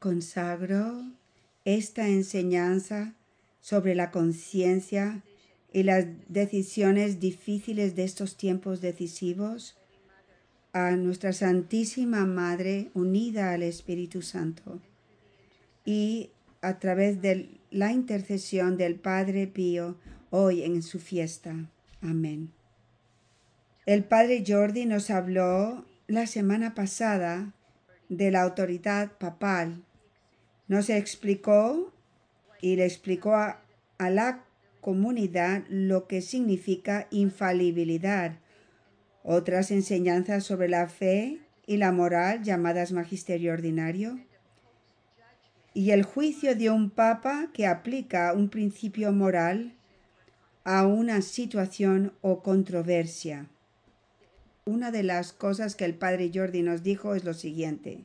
consagro esta enseñanza sobre la conciencia y las decisiones difíciles de estos tiempos decisivos a nuestra Santísima Madre unida al Espíritu Santo y a través de la intercesión del Padre Pío hoy en su fiesta. Amén. El Padre Jordi nos habló la semana pasada de la autoridad papal. Nos explicó y le explicó a, a la comunidad lo que significa infalibilidad, otras enseñanzas sobre la fe y la moral llamadas magisterio ordinario, y el juicio de un papa que aplica un principio moral a una situación o controversia. Una de las cosas que el padre Jordi nos dijo es lo siguiente.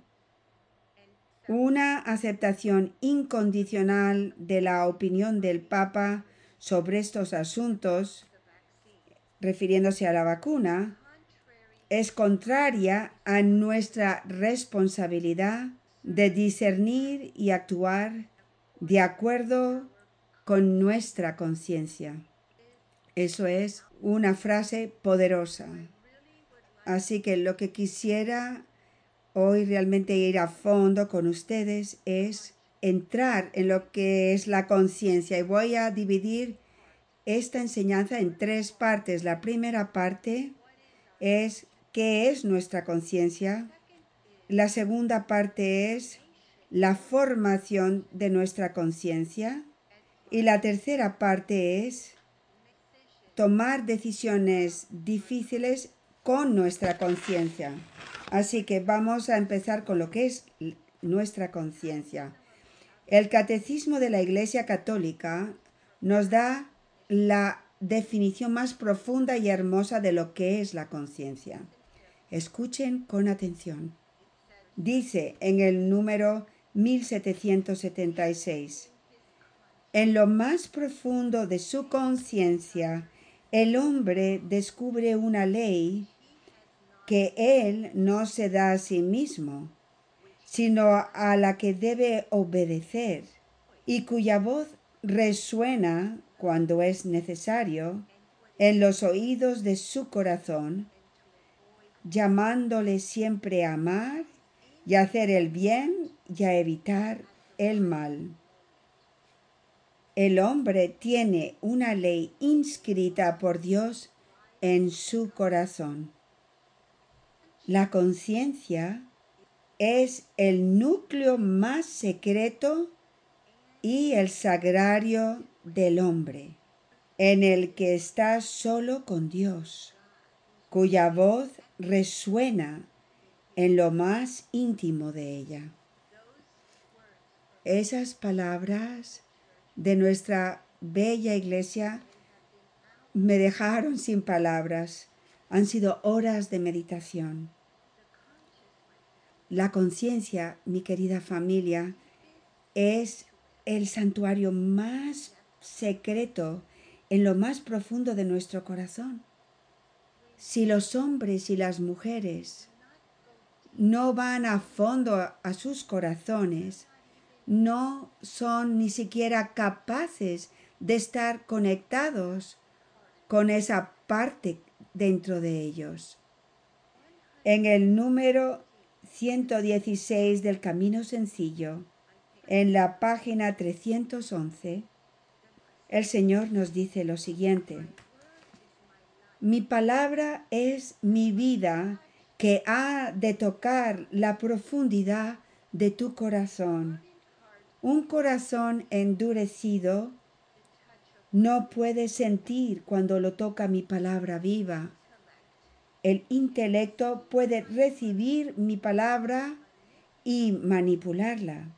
Una aceptación incondicional de la opinión del Papa sobre estos asuntos, refiriéndose a la vacuna, es contraria a nuestra responsabilidad de discernir y actuar de acuerdo con nuestra conciencia. Eso es una frase poderosa. Así que lo que quisiera hoy realmente ir a fondo con ustedes es entrar en lo que es la conciencia y voy a dividir esta enseñanza en tres partes. La primera parte es qué es nuestra conciencia. La segunda parte es la formación de nuestra conciencia. Y la tercera parte es tomar decisiones difíciles con nuestra conciencia. Así que vamos a empezar con lo que es nuestra conciencia. El catecismo de la Iglesia Católica nos da la definición más profunda y hermosa de lo que es la conciencia. Escuchen con atención. Dice en el número 1776, en lo más profundo de su conciencia, el hombre descubre una ley que él no se da a sí mismo, sino a la que debe obedecer y cuya voz resuena cuando es necesario en los oídos de su corazón llamándole siempre a amar y a hacer el bien y a evitar el mal. El hombre tiene una ley inscrita por Dios en su corazón. La conciencia es el núcleo más secreto y el sagrario del hombre, en el que está solo con Dios, cuya voz resuena en lo más íntimo de ella. Esas palabras de nuestra bella iglesia me dejaron sin palabras. Han sido horas de meditación. La conciencia, mi querida familia, es el santuario más secreto en lo más profundo de nuestro corazón si los hombres y las mujeres no van a fondo a sus corazones, no son ni siquiera capaces de estar conectados con esa parte dentro de ellos. En el número 116 del Camino Sencillo, en la página 311, el Señor nos dice lo siguiente. Mi palabra es mi vida que ha de tocar la profundidad de tu corazón. Un corazón endurecido no puede sentir cuando lo toca mi palabra viva. El intelecto puede recibir mi palabra y manipularla,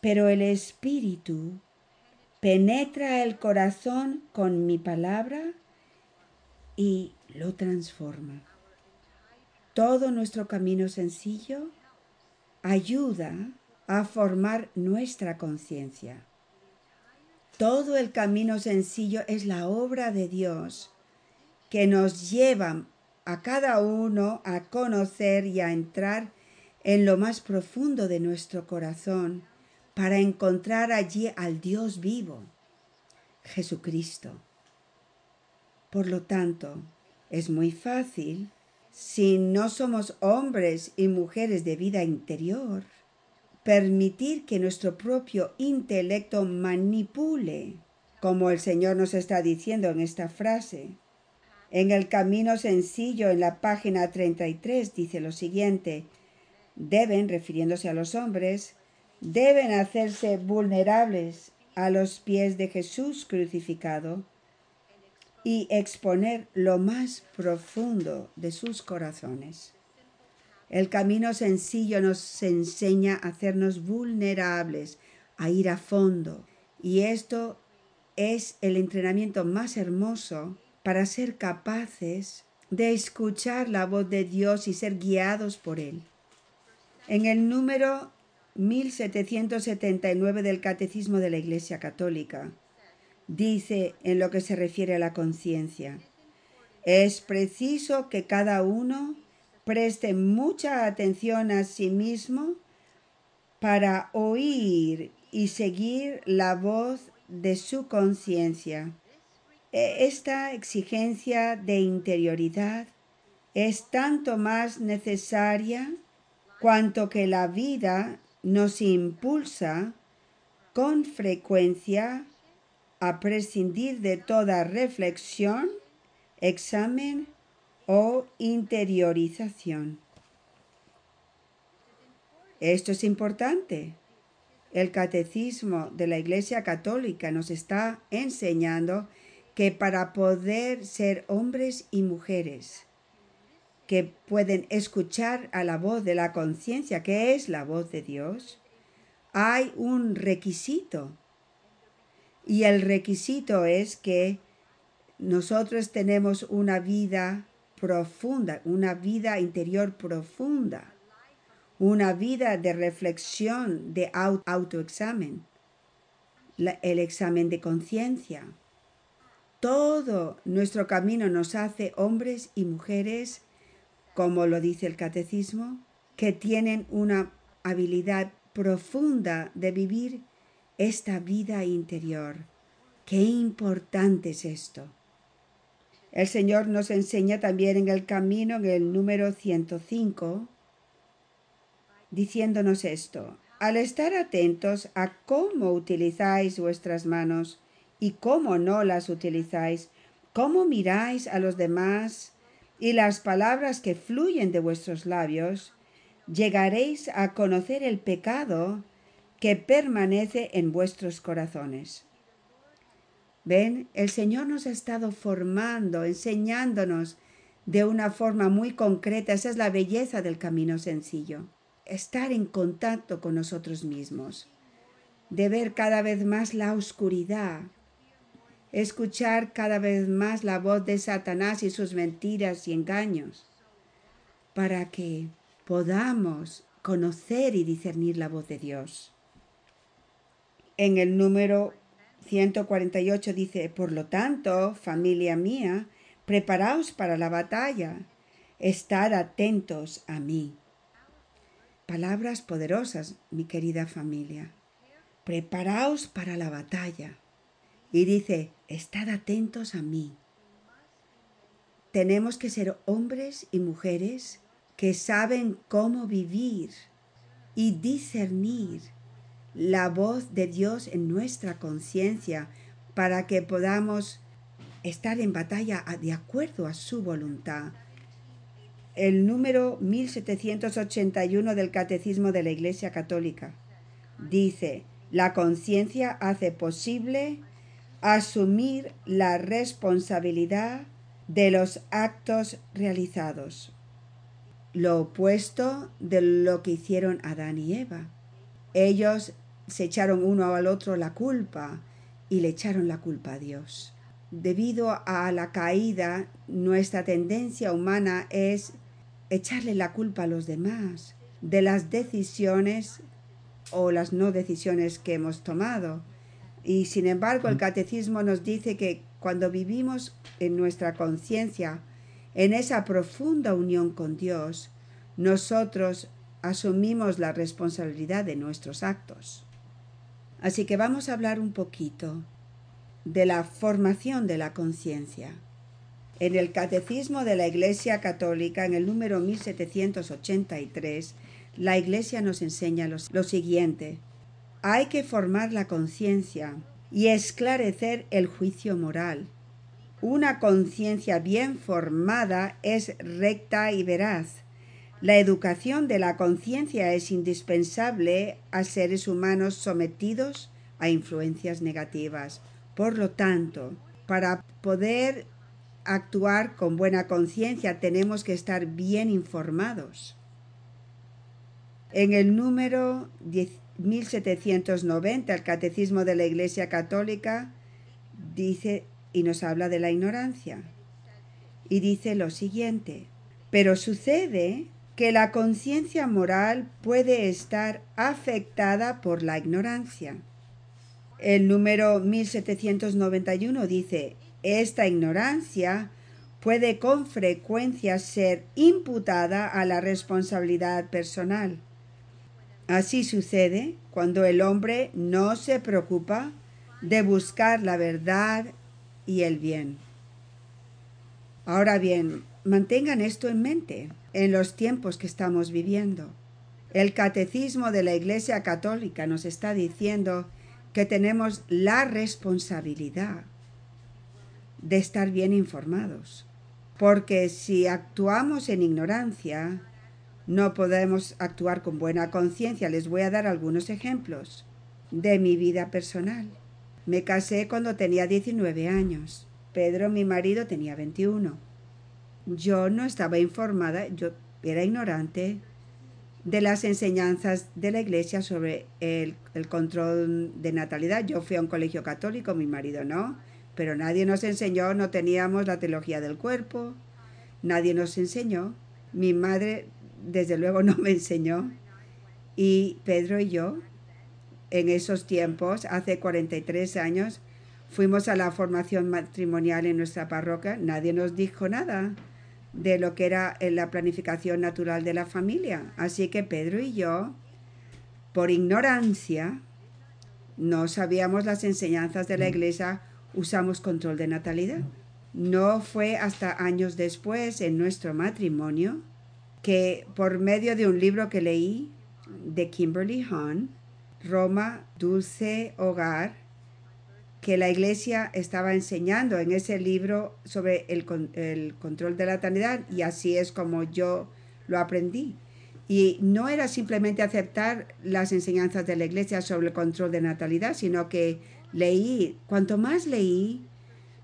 pero el espíritu penetra el corazón con mi palabra y lo transforma. Todo nuestro camino sencillo ayuda a formar nuestra conciencia. Todo el camino sencillo es la obra de Dios que nos lleva a cada uno a conocer y a entrar en lo más profundo de nuestro corazón para encontrar allí al Dios vivo, Jesucristo. Por lo tanto, es muy fácil, si no somos hombres y mujeres de vida interior, permitir que nuestro propio intelecto manipule, como el Señor nos está diciendo en esta frase. En el camino sencillo, en la página 33, dice lo siguiente, deben, refiriéndose a los hombres, deben hacerse vulnerables a los pies de Jesús crucificado y exponer lo más profundo de sus corazones. El camino sencillo nos enseña a hacernos vulnerables, a ir a fondo. Y esto es el entrenamiento más hermoso para ser capaces de escuchar la voz de Dios y ser guiados por Él. En el número 1779 del Catecismo de la Iglesia Católica, dice en lo que se refiere a la conciencia, es preciso que cada uno preste mucha atención a sí mismo para oír y seguir la voz de su conciencia. E, esta exigencia de interioridad es tanto más necesaria cuanto que la vida nos impulsa con frecuencia a prescindir de toda reflexión, examen o interiorización. Esto es importante. El catecismo de la Iglesia Católica nos está enseñando que para poder ser hombres y mujeres que pueden escuchar a la voz de la conciencia, que es la voz de Dios, hay un requisito. Y el requisito es que nosotros tenemos una vida profunda, una vida interior profunda, una vida de reflexión, de autoexamen, el examen de conciencia. Todo nuestro camino nos hace hombres y mujeres, como lo dice el catecismo, que tienen una habilidad profunda de vivir esta vida interior. Qué importante es esto. El Señor nos enseña también en el camino, en el número 105, diciéndonos esto. Al estar atentos a cómo utilizáis vuestras manos y cómo no las utilizáis, cómo miráis a los demás y las palabras que fluyen de vuestros labios, llegaréis a conocer el pecado que permanece en vuestros corazones. Ven, el Señor nos ha estado formando, enseñándonos de una forma muy concreta. Esa es la belleza del camino sencillo. Estar en contacto con nosotros mismos, de ver cada vez más la oscuridad, escuchar cada vez más la voz de Satanás y sus mentiras y engaños, para que podamos conocer y discernir la voz de Dios. En el número 148 dice, por lo tanto, familia mía, preparaos para la batalla, estar atentos a mí. Palabras poderosas, mi querida familia. Preparaos para la batalla. Y dice, estad atentos a mí. Tenemos que ser hombres y mujeres que saben cómo vivir y discernir la voz de Dios en nuestra conciencia para que podamos estar en batalla de acuerdo a su voluntad. El número 1781 del Catecismo de la Iglesia Católica dice, la conciencia hace posible asumir la responsabilidad de los actos realizados, lo opuesto de lo que hicieron Adán y Eva. Ellos se echaron uno al otro la culpa y le echaron la culpa a Dios. Debido a la caída, nuestra tendencia humana es echarle la culpa a los demás de las decisiones o las no decisiones que hemos tomado. Y sin embargo, el catecismo nos dice que cuando vivimos en nuestra conciencia, en esa profunda unión con Dios, nosotros asumimos la responsabilidad de nuestros actos. Así que vamos a hablar un poquito de la formación de la conciencia. En el Catecismo de la Iglesia Católica, en el número 1783, la Iglesia nos enseña lo, siguiente. Hay que formar la conciencia y esclarecer el juicio moral. Una conciencia bien formada es recta y veraz. La educación de la conciencia es indispensable a seres humanos sometidos a influencias negativas. Por lo tanto, para poder actuar con buena conciencia tenemos que estar bien informados. En el número 1790, el Catecismo de la Iglesia Católica dice y nos habla de la ignorancia. Y dice lo siguiente, pero sucede que la conciencia moral puede estar afectada por la ignorancia. El número 1791 dice, esta ignorancia puede con frecuencia ser imputada a la responsabilidad personal Así sucede cuando el hombre no se preocupa de buscar la verdad y el bien. Ahora bien, mantengan esto en mente en los tiempos que estamos viviendo. El catecismo de la Iglesia Católica nos está diciendo que tenemos la responsabilidad de estar bien informados, porque si actuamos en ignorancia, no podemos actuar con buena conciencia. Les voy a dar algunos ejemplos de mi vida personal. Me casé cuando tenía 19 años. Pedro, mi marido, tenía 21. Yo no estaba informada, yo era ignorante de las enseñanzas de la iglesia sobre el, el, control de natalidad. Yo fui a un colegio católico, mi marido no, pero nadie nos enseñó, no teníamos la teología del cuerpo, nadie nos enseñó. Mi madre desde luego no me enseñó. Y Pedro y yo, en esos tiempos, hace 43 años, fuimos a la formación matrimonial en nuestra parroquia. Nadie nos dijo nada de lo que era la planificación natural de la familia. Así que Pedro y yo, por ignorancia, no sabíamos las enseñanzas de la iglesia, usamos control de natalidad. No fue hasta años después, en nuestro matrimonio, que por medio de un libro que leí de Kimberly Hahn, Roma, Dulce Hogar, que la iglesia estaba enseñando en ese libro sobre el, el control de la eternidad y así es como yo lo aprendí. Y no era simplemente aceptar las enseñanzas de la iglesia sobre el control de natalidad, sino que leí, cuanto más leí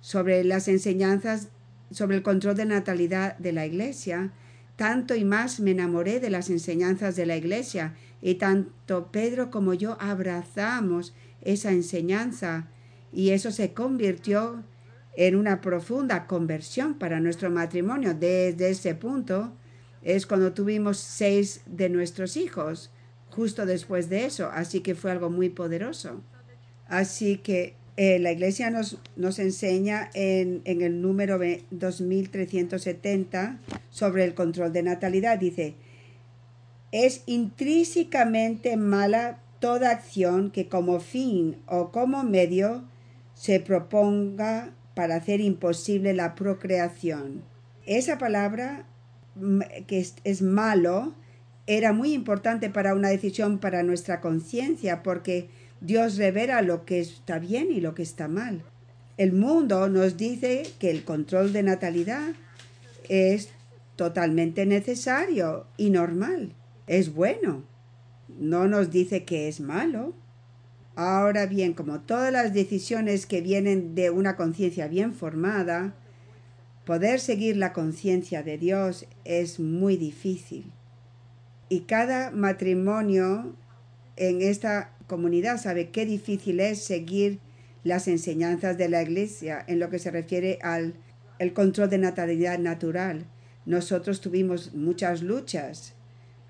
sobre las enseñanzas sobre el control de natalidad de la iglesia, tanto y más me enamoré de las enseñanzas de la iglesia y tanto Pedro como yo abrazamos esa enseñanza y eso se convirtió en una profunda conversión para nuestro matrimonio. Desde ese punto es cuando tuvimos seis de nuestros hijos, justo después de eso, así que fue algo muy poderoso. Así que eh, la iglesia nos, nos enseña en, en, el número 2370 sobre el control de natalidad. Dice, es intrínsecamente mala toda acción que como fin o como medio se proponga para hacer imposible la procreación. Esa palabra que es, es malo era muy importante para una decisión para nuestra conciencia porque Dios revela lo que está bien y lo que está mal. El mundo nos dice que el control de natalidad es totalmente necesario y normal. Es bueno. No nos dice que es malo. Ahora bien, como todas las decisiones que vienen de una conciencia bien formada, poder seguir la conciencia de Dios es muy difícil. Y cada matrimonio en esta comunidad sabe qué difícil es seguir las enseñanzas de la iglesia en lo que se refiere al el control de natalidad natural. Nosotros tuvimos muchas luchas.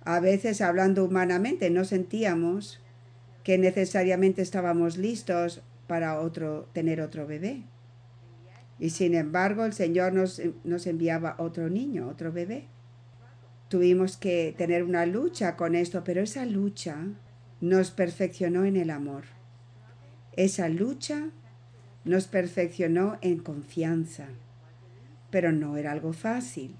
A veces, hablando humanamente, no sentíamos que necesariamente estábamos listos para otro, tener otro bebé. Y sin embargo, el Señor nos, nos enviaba otro niño, otro bebé. tuvimos que tener una lucha con esto, pero esa lucha nos perfeccionó en el amor. Esa lucha nos perfeccionó en confianza, pero no era algo fácil.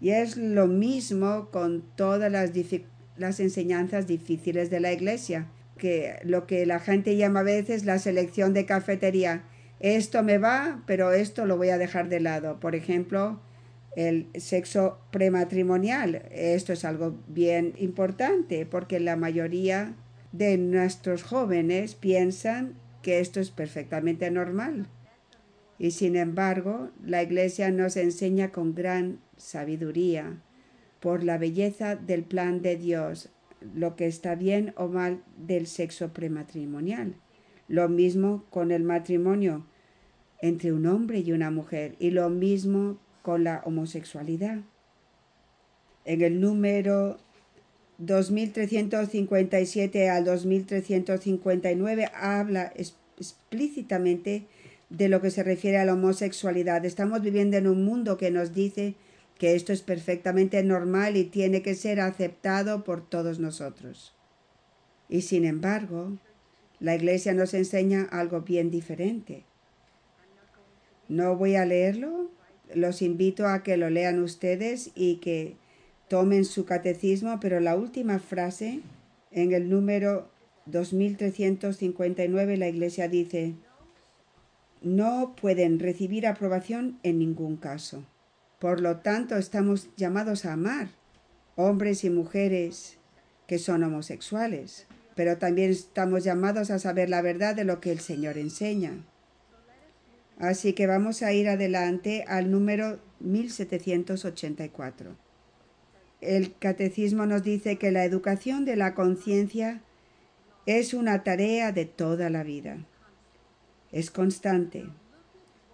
Y es lo mismo con todas las, enseñanzas difíciles de la iglesia, que lo que la gente llama a veces la selección de cafetería. Esto me va, pero esto lo voy a dejar de lado. Por ejemplo, el sexo prematrimonial. Esto es algo bien importante porque la mayoría de nuestros jóvenes piensan que esto es perfectamente normal. Y sin embargo, la Iglesia nos enseña con gran sabiduría, por la belleza del plan de Dios, lo que está bien o mal del sexo prematrimonial. Lo mismo con el matrimonio entre un hombre y una mujer y lo mismo con la homosexualidad. En el número 2357 al 2359 habla explícitamente de lo que se refiere a la homosexualidad. Estamos viviendo en un mundo que nos dice que esto es perfectamente normal y tiene que ser aceptado por todos nosotros. Y sin embargo, la Iglesia nos enseña algo bien diferente. No voy a leerlo, los invito a que lo lean ustedes y que tomen su catecismo, pero la última frase, en el número 2359, la Iglesia dice, no pueden recibir aprobación en ningún caso. Por lo tanto, estamos llamados a amar hombres y mujeres que son homosexuales, pero también estamos llamados a saber la verdad de lo que el Señor enseña. Así que vamos a ir adelante al número 1784. El catecismo nos dice que la educación de la conciencia es una tarea de toda la vida. Es constante.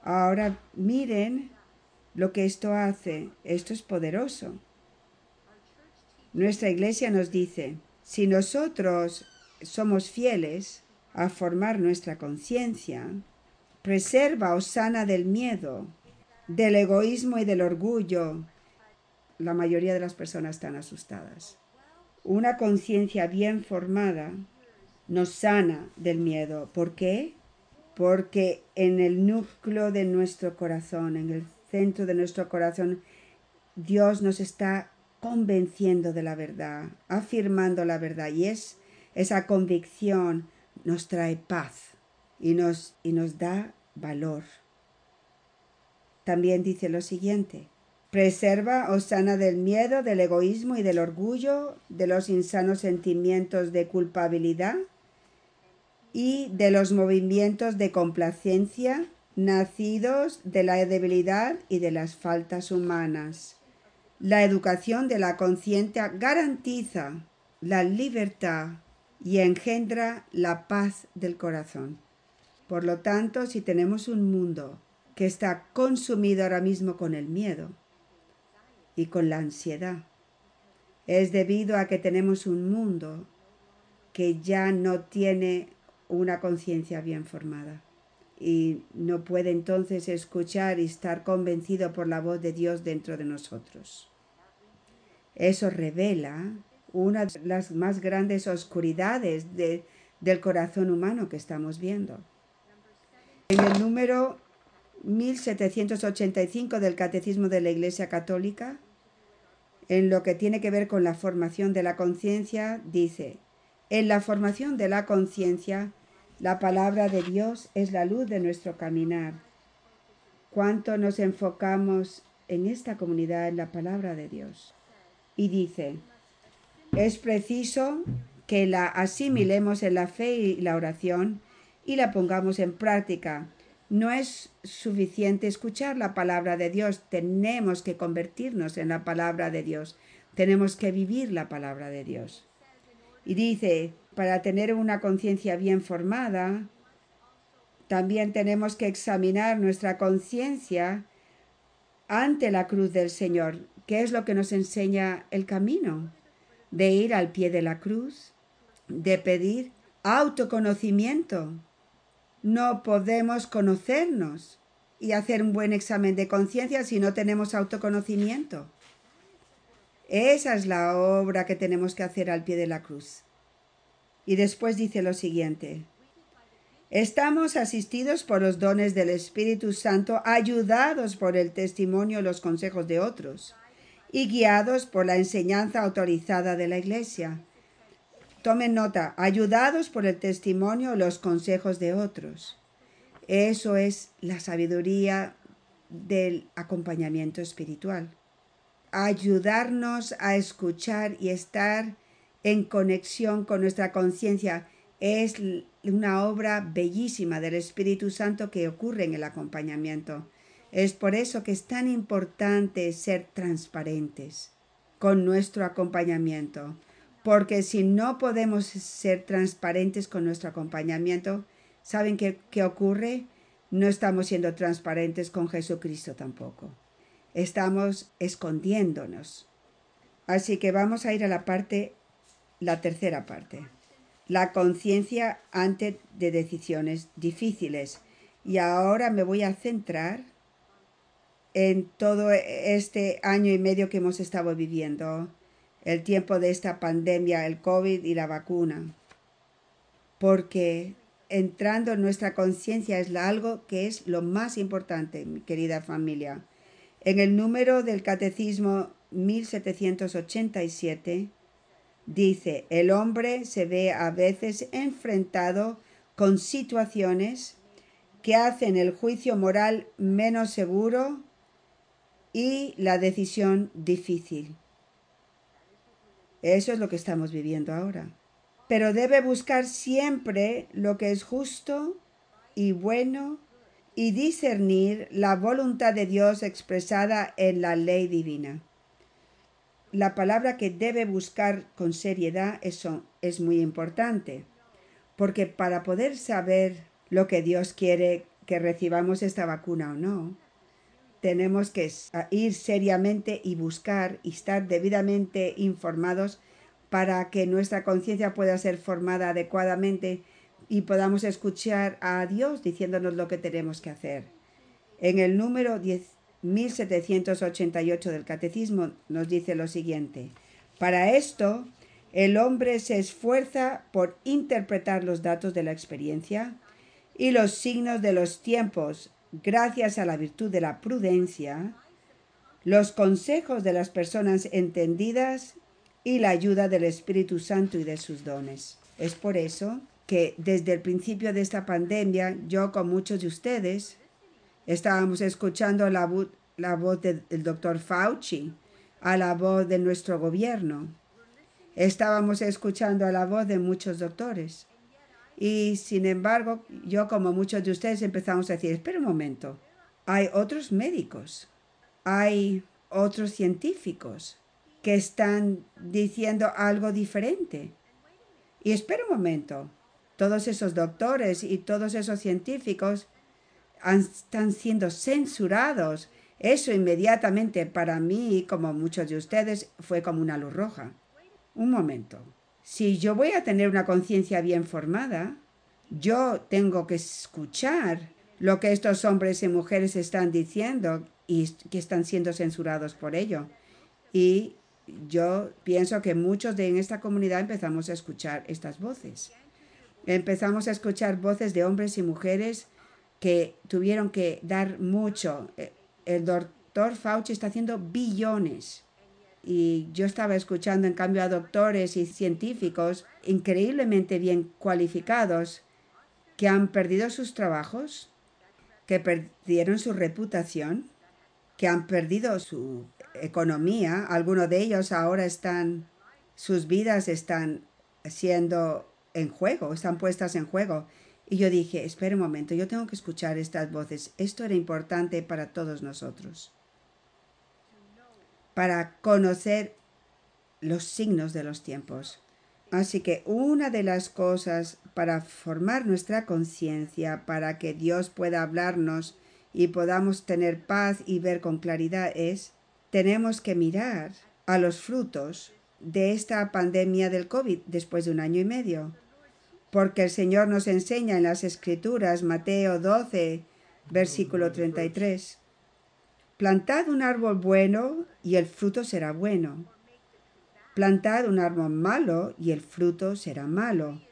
Ahora miren lo que esto hace. Esto es poderoso. Nuestra iglesia nos dice, si nosotros somos fieles a formar nuestra conciencia, preserva o sana del miedo, del egoísmo y del orgullo. La mayoría de las personas están asustadas. Una conciencia bien formada nos sana del miedo. ¿Por qué? Porque en el núcleo de nuestro corazón, en el centro de nuestro corazón, Dios nos está convenciendo de la verdad, afirmando la verdad. Y es esa convicción nos trae paz y nos, y nos da valor. También dice lo siguiente, preserva o sana del miedo, del egoísmo y del orgullo, de los insanos sentimientos de culpabilidad y de los movimientos de complacencia nacidos de la debilidad y de las faltas humanas. La educación de la conciencia garantiza la libertad y engendra la paz del corazón. Por lo tanto, si tenemos un mundo que está consumido ahora mismo con el miedo y con la ansiedad, es debido a que tenemos un mundo que ya no tiene una conciencia bien formada y no puede entonces escuchar y estar convencido por la voz de Dios dentro de nosotros. Eso revela una de las más grandes oscuridades del corazón humano que estamos viendo. En el número 1785 del Catecismo de la Iglesia Católica, en lo que tiene que ver con la formación de la conciencia, dice, en la formación de la conciencia, la palabra de Dios es la luz de nuestro caminar. ¿Cuánto nos enfocamos en esta comunidad en la palabra de Dios? Y dice, es preciso que la asimilemos en la fe y la oración y la pongamos en práctica. No es suficiente escuchar la palabra de Dios, tenemos que convertirnos en la palabra de Dios, tenemos que vivir la palabra de Dios. Y dice, para tener una conciencia bien formada, también tenemos que examinar nuestra conciencia ante la cruz del Señor, que es lo que nos enseña el camino, de ir al pie de la cruz, de pedir autoconocimiento, no podemos conocernos y hacer un buen examen de conciencia si no tenemos autoconocimiento. Esa es la obra que tenemos que hacer al pie de la cruz. Y después dice lo siguiente. Estamos asistidos por los dones del Espíritu Santo, ayudados por el testimonio y los consejos de otros, y guiados por la enseñanza autorizada de la Iglesia. Tomen nota, ayudados por el testimonio y los consejos de otros. Eso es la sabiduría del acompañamiento espiritual. Ayudarnos a escuchar y estar en conexión con nuestra conciencia es una obra bellísima del Espíritu Santo que ocurre en el acompañamiento. Es por eso que es tan importante ser transparentes con nuestro acompañamiento, porque si no podemos ser transparentes con nuestro acompañamiento, ¿saben qué, qué ocurre? No estamos siendo transparentes con Jesucristo tampoco. Estamos escondiéndonos. Así que vamos a ir a la parte, la tercera parte. La conciencia antes de decisiones difíciles. Y ahora me voy a centrar en todo este año y medio que hemos estado viviendo, el tiempo de esta pandemia, el COVID y la vacuna. Porque entrando en nuestra conciencia es algo que es lo más importante, mi querida familia. En el número del Catecismo 1787 dice, el hombre se ve a veces enfrentado con situaciones que hacen el juicio moral menos seguro y la decisión difícil. Eso es lo que estamos viviendo ahora pero debe buscar siempre lo que es justo y bueno y discernir la voluntad de Dios expresada en la ley divina. La palabra que debe buscar con seriedad eso es muy importante, porque para poder saber lo que Dios quiere que recibamos esta vacuna o no, tenemos que ir seriamente y buscar y estar debidamente informados para que nuestra conciencia pueda ser formada adecuadamente y podamos escuchar a Dios diciéndonos lo que tenemos que hacer. En el número 1788 del Catecismo nos dice lo siguiente. Para esto, el hombre se esfuerza por interpretar los datos de la experiencia y los signos de los tiempos gracias a la virtud de la prudencia, los consejos de las personas entendidas y la ayuda del Espíritu Santo y de sus dones. Es por eso que desde el principio de esta pandemia, yo con muchos de ustedes estábamos escuchando la, la voz del doctor Fauci, a la voz de nuestro gobierno. Estábamos escuchando a la voz de muchos doctores. Y sin embargo, yo como muchos de ustedes empezamos a decir, espera un momento, hay otros médicos, hay otros científicos, que están diciendo algo diferente. Y espera un momento, todos esos doctores y todos esos científicos están siendo censurados. Eso inmediatamente para mí, como muchos de ustedes, fue como una luz roja. Un momento. Si yo voy a tener una conciencia bien formada, yo tengo que escuchar lo que estos hombres y mujeres están diciendo y que están siendo censurados por ello. Y yo pienso que muchos de en esta comunidad empezamos a escuchar estas voces. Empezamos a escuchar voces de hombres y mujeres que tuvieron que dar mucho. Eh, el doctor Fauci está haciendo billones. Y yo estaba escuchando en cambio a doctores y científicos increíblemente bien cualificados que han perdido sus trabajos, que perdieron su reputación, que han perdido su economía, algunos de ellos ahora están, sus vidas están siendo en juego, están puestas en juego. Y yo dije, espera un momento, yo tengo que escuchar estas voces. Esto era importante para todos nosotros. Para conocer los signos de los tiempos. Así que una de las cosas para formar nuestra conciencia, para que Dios pueda hablarnos y podamos tener paz y ver con claridad es tenemos que mirar a los frutos de esta pandemia del COVID después de un año y medio. Porque el Señor nos enseña en las Escrituras, Mateo 12, versículo 33, Plantad un árbol bueno y el fruto será bueno, Plantad un árbol malo y el fruto será malo,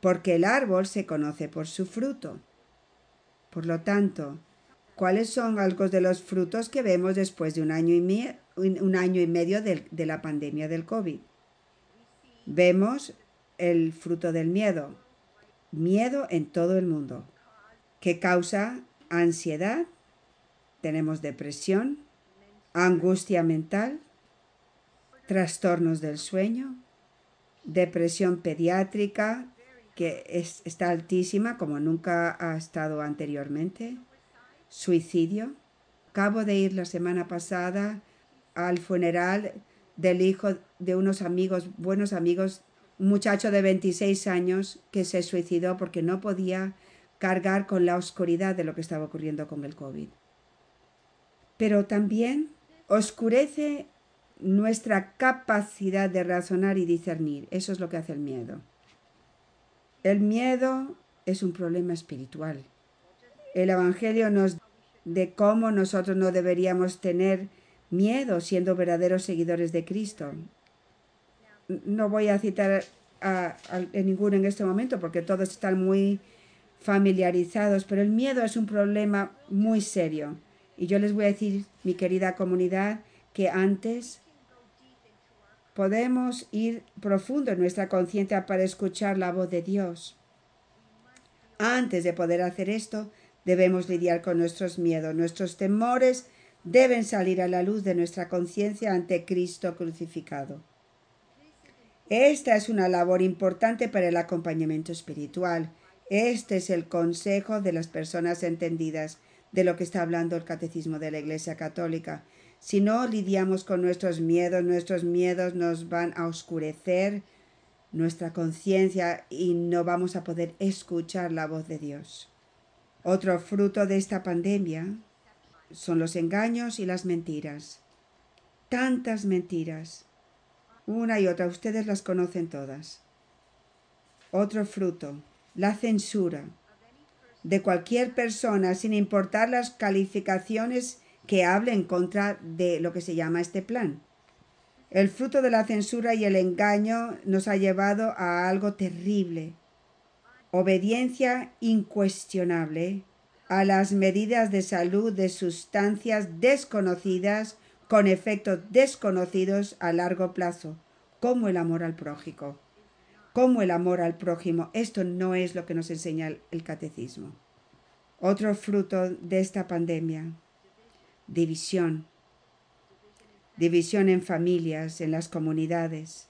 porque el árbol se conoce por su fruto. Por lo tanto, ¿cuáles son algunos de los frutos que vemos después de un año y, medio de, de la pandemia del COVID? Vemos el fruto del miedo. Miedo en todo el mundo, que causa ansiedad, tenemos depresión, angustia mental, trastornos del sueño, depresión pediátrica, que está altísima como nunca ha estado anteriormente, suicidio. Acabo de ir la semana pasada al funeral del hijo de unos amigos, buenos amigos, un muchacho de 26 años que se suicidó porque no podía cargar con la oscuridad de lo que estaba ocurriendo con el COVID. Pero también oscurece nuestra capacidad de razonar y discernir. Eso es lo que hace el miedo. El miedo es un problema espiritual. El Evangelio nos de cómo nosotros no deberíamos tener miedo siendo verdaderos seguidores de Cristo. No voy a citar a, ninguno en este momento porque todos están muy familiarizados, pero el miedo es un problema muy serio. Y yo les voy a decir, mi querida comunidad, que antes podemos ir profundo en nuestra conciencia para escuchar la voz de Dios. Antes de poder hacer esto, debemos lidiar con nuestros miedos. Nuestros temores deben salir a la luz de nuestra conciencia ante Cristo crucificado. Esta es una labor importante para el acompañamiento espiritual. Este es el consejo de las personas entendidas de lo que está hablando el catecismo de la Iglesia Católica. Si no lidiamos con nuestros miedos, nuestros miedos nos van a oscurecer nuestra conciencia y no vamos a poder escuchar la voz de Dios. Otro fruto de esta pandemia son los engaños y las mentiras. Tantas mentiras. Una y otra, ustedes las conocen todas. Otro fruto, la censura de cualquier persona, sin importar las calificaciones que hable en contra de lo que se llama este plan. El fruto de la censura y el engaño nos ha llevado a algo terrible. Obediencia incuestionable a las medidas de salud de sustancias desconocidas con efectos desconocidos a largo plazo, como el amor al prójimo. Como el amor al prójimo. Esto no es lo que nos enseña el catecismo. Otro fruto de esta pandemia división, división en familias, en las comunidades,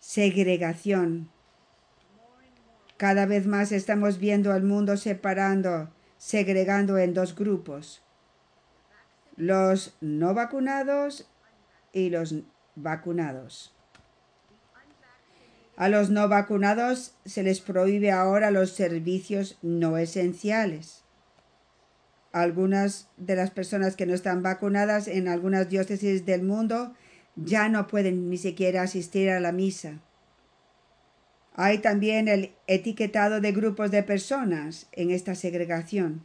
segregación. Cada vez más estamos viendo al mundo separando, segregando en dos grupos, los no vacunados y los vacunados. A los no vacunados se les prohíbe ahora los servicios no esenciales algunas de las personas que no están vacunadas en algunas diócesis del mundo ya no pueden ni siquiera asistir a la misa. Hay también el etiquetado de grupos de personas en esta segregación.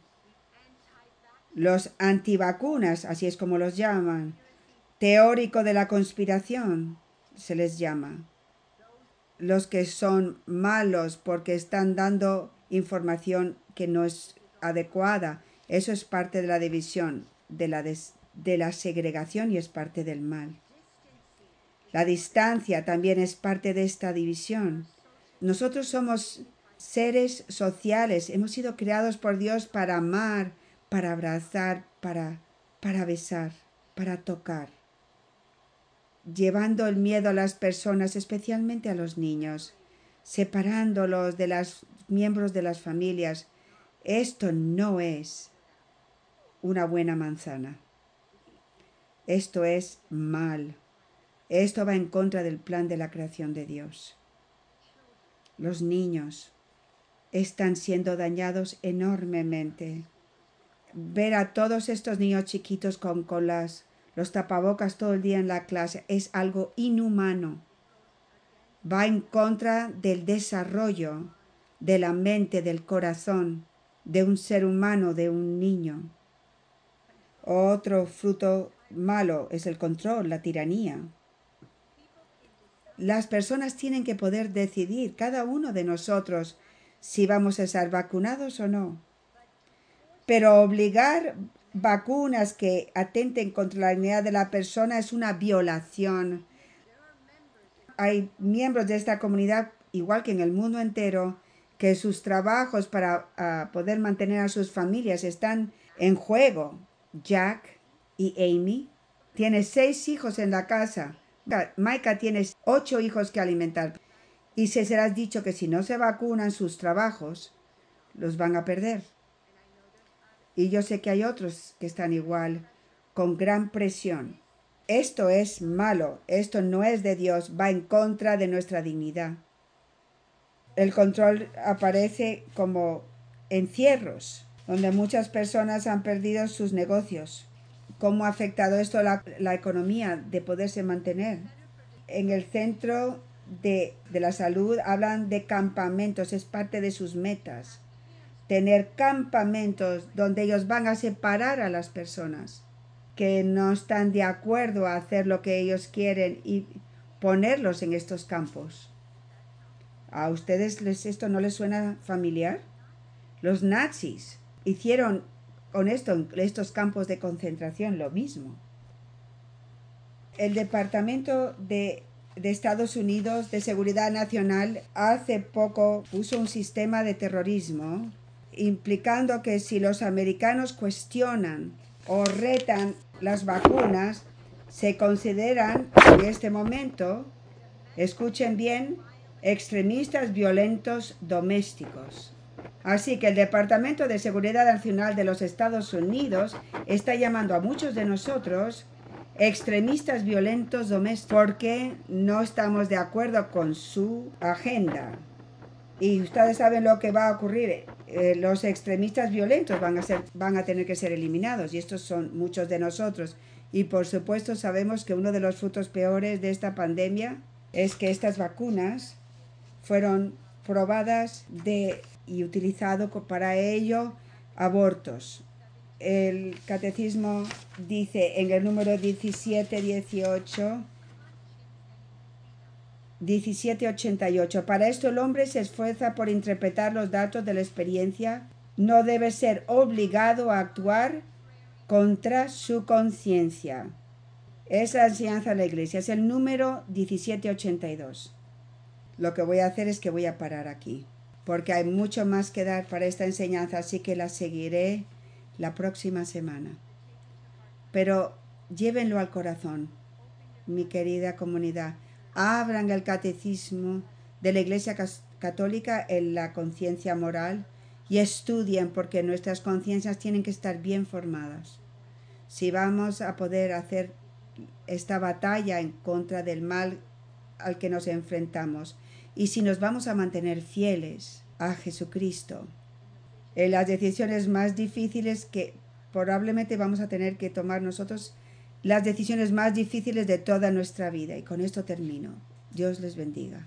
Los antivacunas, así es como los llaman, teórico de la conspiración, se les llama. Los que son malos porque están dando información que no es adecuada eso es parte de la división, de la, de la segregación y es parte del mal. La distancia también es parte de esta división. Nosotros somos seres sociales, hemos sido creados por Dios para amar, para abrazar, para, para besar, para tocar, llevando el miedo a las personas, especialmente a los niños, separándolos de los miembros de las familias. Esto no es una buena manzana. Esto es mal. Esto va en contra del plan de la creación de Dios. Los niños están siendo dañados enormemente. Ver a todos estos niños chiquitos con, con las, los tapabocas todo el día en la clase es algo inhumano. Va en contra del desarrollo de la mente, del corazón, de un ser humano, de un niño. Otro fruto malo es el control, la tiranía. Las personas tienen que poder decidir, cada uno de nosotros, si vamos a estar vacunados o no. Pero obligar vacunas que atenten contra la dignidad de la persona es una violación. Hay miembros de esta comunidad, igual que en el mundo entero, que sus trabajos para ah, poder mantener a sus familias están en juego. Jack y Amy tienen seis hijos en la casa. Micah tiene ocho hijos que alimentar. Y se será dicho que si no se vacunan sus trabajos, los van a perder. Y yo sé que hay otros que están igual, con gran presión. Esto es malo, esto no es de Dios, va en contra de nuestra dignidad. El control aparece como encierros, donde muchas personas han perdido sus negocios. ¿Cómo ha afectado esto la, la economía de poderse mantener? En el centro de, de la salud hablan de campamentos, es parte de sus metas tener campamentos donde ellos van a separar a las personas que no están de acuerdo a hacer lo que ellos quieren y ponerlos en estos campos. ¿A ustedes les, esto no les suena familiar? Los nazis hicieron con esto, estos campos de concentración lo mismo. El Departamento de, de Estados Unidos de Seguridad Nacional hace poco puso un sistema de terrorismo implicando que si los americanos cuestionan o retan las vacunas, se consideran en este momento, escuchen bien, extremistas violentos domésticos. Así que el Departamento de Seguridad Nacional de los Estados Unidos está llamando a muchos de nosotros extremistas violentos domésticos porque no estamos de acuerdo con su agenda. Y ustedes saben lo que va a ocurrir. Eh, los extremistas violentos van a, ser, van a tener que ser eliminados y estos son muchos de nosotros. Y por supuesto sabemos que uno de los frutos peores de esta pandemia es que estas vacunas fueron probadas de, y utilizado para ello abortos. El catecismo dice en el número 1718 1788. Para esto el hombre se esfuerza por interpretar los datos de la experiencia. No debe ser obligado a actuar contra su conciencia. Es la enseñanza de la iglesia. Es el número 1782. Lo que voy a hacer es que voy a parar aquí. Porque hay mucho más que dar para esta enseñanza. Así que la seguiré la próxima semana. Pero llévenlo al corazón, mi querida comunidad abran el catecismo de la Iglesia Católica en la conciencia moral y estudien porque nuestras conciencias tienen que estar bien formadas. Si vamos a poder hacer esta batalla en contra del mal al que nos enfrentamos y si nos vamos a mantener fieles a Jesucristo en las decisiones más difíciles que probablemente vamos a tener que tomar nosotros las decisiones más difíciles de toda nuestra vida. Y con esto termino. Dios les bendiga.